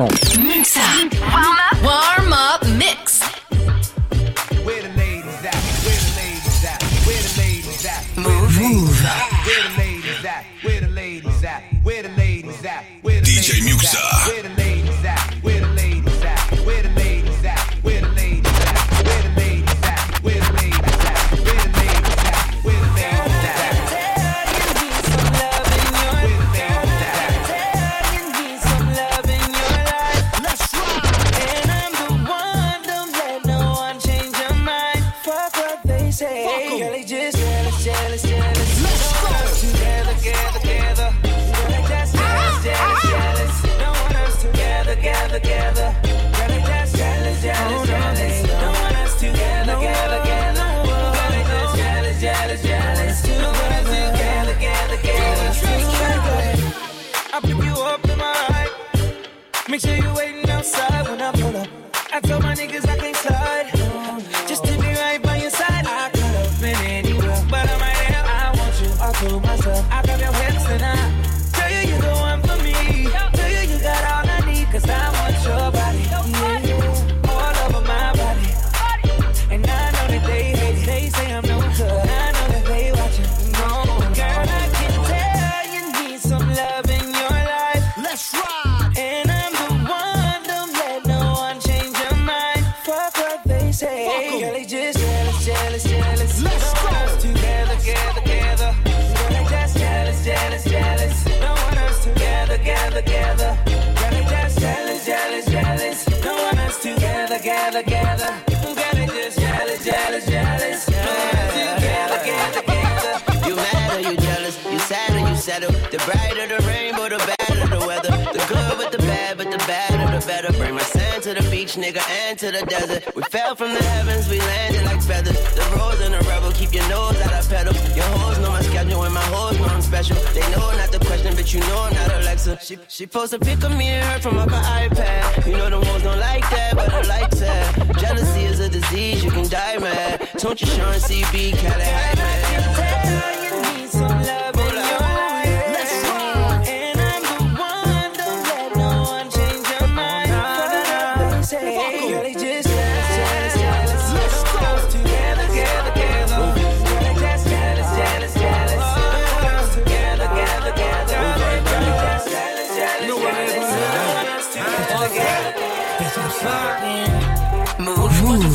Mix up. Just jealous, jealous, jealous. Let's go. us together, together, together. They just jealous, jealous, jealous. Don't want us together, together, together. They just jealous, jealous, jealous. Don't want us together, together, together. Beach, nigga, and to the desert. We fell from the heavens, we landed like feathers. The rose and the rebel, keep your nose out of pedal. Your hoes know my schedule and my hoes know I'm special. They know not the question, but you know I'm not Alexa. She, she post a pic of me and her from up her iPad. You know the hoes don't like that, but I like that. Jealousy is a disease, you can die mad. Don't you Sean CB, Cali Bitch, I'm. Move. Move.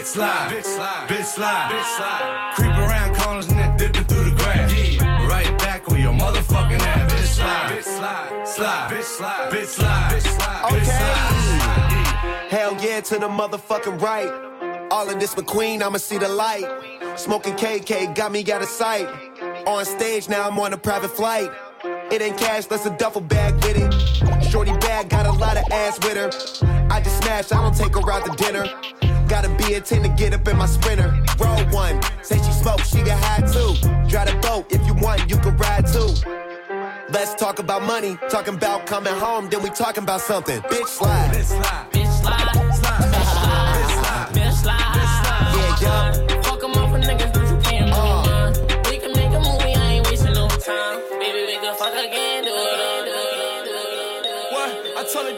Bitch slide, bitch slide, bitch slide, bitch slide. Creep around corners and then dipping through the grass. Yeah, right back on your motherfucking ass. Bitch slide, bitch slide, slide, bitch slide, bitch slide, bitch slide, bitch slide. Hell yeah to the motherfucking right. All of this McQueen, I'ma see the light. Smoking KK got me out of sight. On stage now, I'm on a private flight. It ain't cash, that's a duffel bag with it. Shorty bag got a lot of ass with her. I just smash, I don't take her out to dinner. Gotta be a 10 to get up in my sprinter. Roll one, say she smoke, she can hide too. Drive the boat, if you want, you can ride too. Let's talk about money, talking about coming home, then we talking about something. Bitch slide. Bitch slide. Bitch slide. Uh.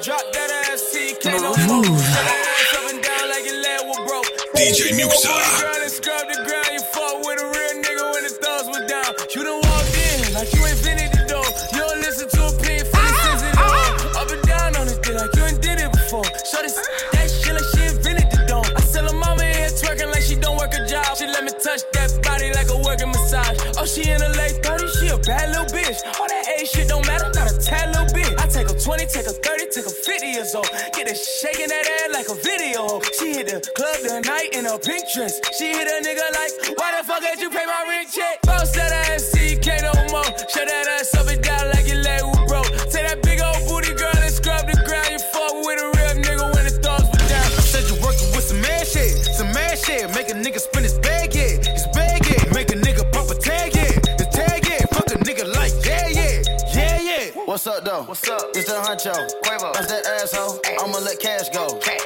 Drop that ass, see, can't no move was down. You done walked in like you invented the door. You don't listen to a pin the sensitive. Up and down on it, thing like you ain't did it before. Shorty s- that shit like she in here twerking like she don't work a job. She let me touch that body like a working massage. Oh, she in her take her 20, take her 30, take her 50 years old. Get her shaking that ass like a video. She hit the club tonight in a pink dress. She hit a nigga like, why the fuck did you pay my rent check? what's up? It's the huncho. Quavo. That's that asshole. I'ma let cash go. Cash.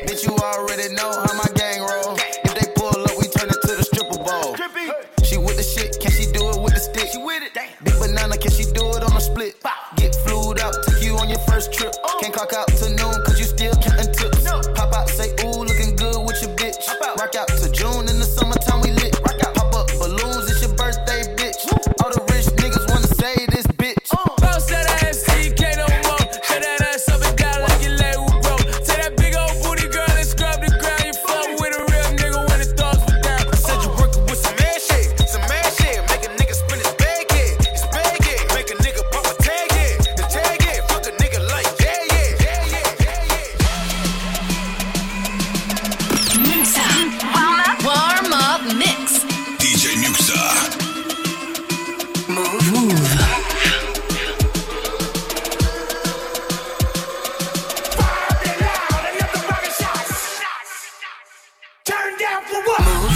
down for what?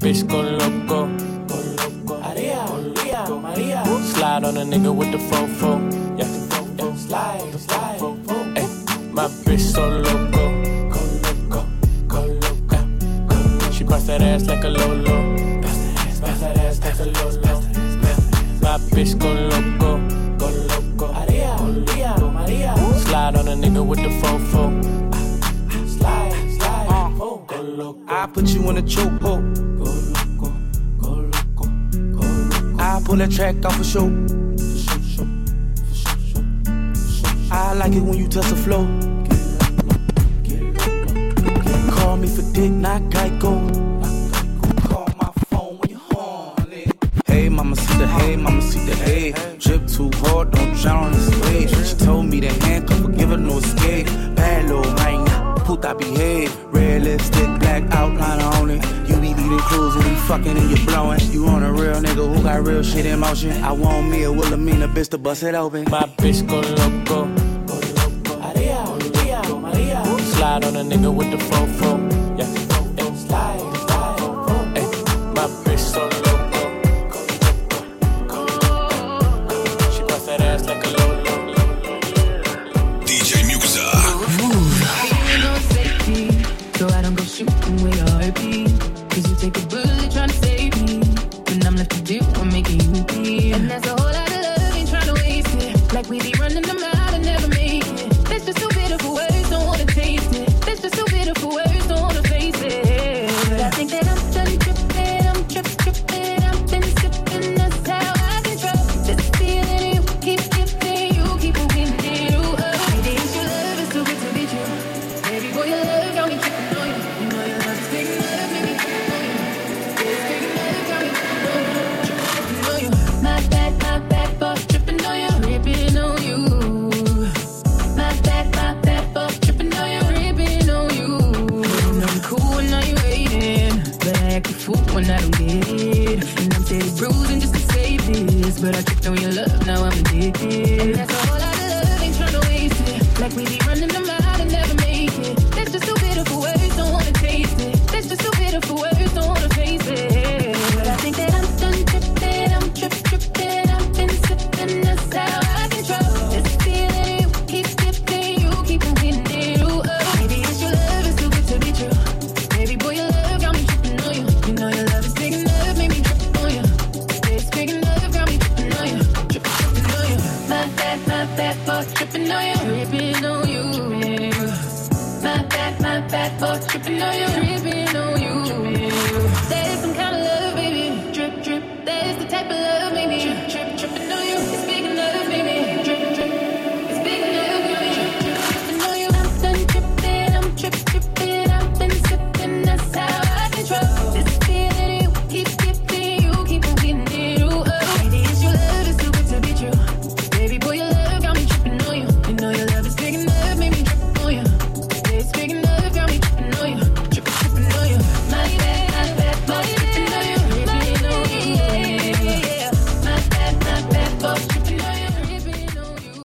Bitch, loco. Slide on a nigga with the fofo. Yeah, yeah. Slide, slide. Ay, my bitch so loco. Go loco, go loco. She bust that ass like a lolo. Bust that ass, bust that ass like a lolo. My bitch go loco. I put you in a chokehold. Oh. Go loco, go loco, go loco. I pull that track off a show. I like it when you touch the flow. Call me for dick, not Geico. mama see the hay, mama see the hay. Drip too hard, don't drown on the way. She told me to handcuff her, give her no escape. Bad little puta behave. Red lipstick, black outline on it. You be leading clues and be fucking and you blowing. You on a real nigga who got real shit in motion. I want me a Wilhelmina bitch to bust it open. My bitch go loco. Go loco. Maria, Maria. Slide on a nigga with the fofo.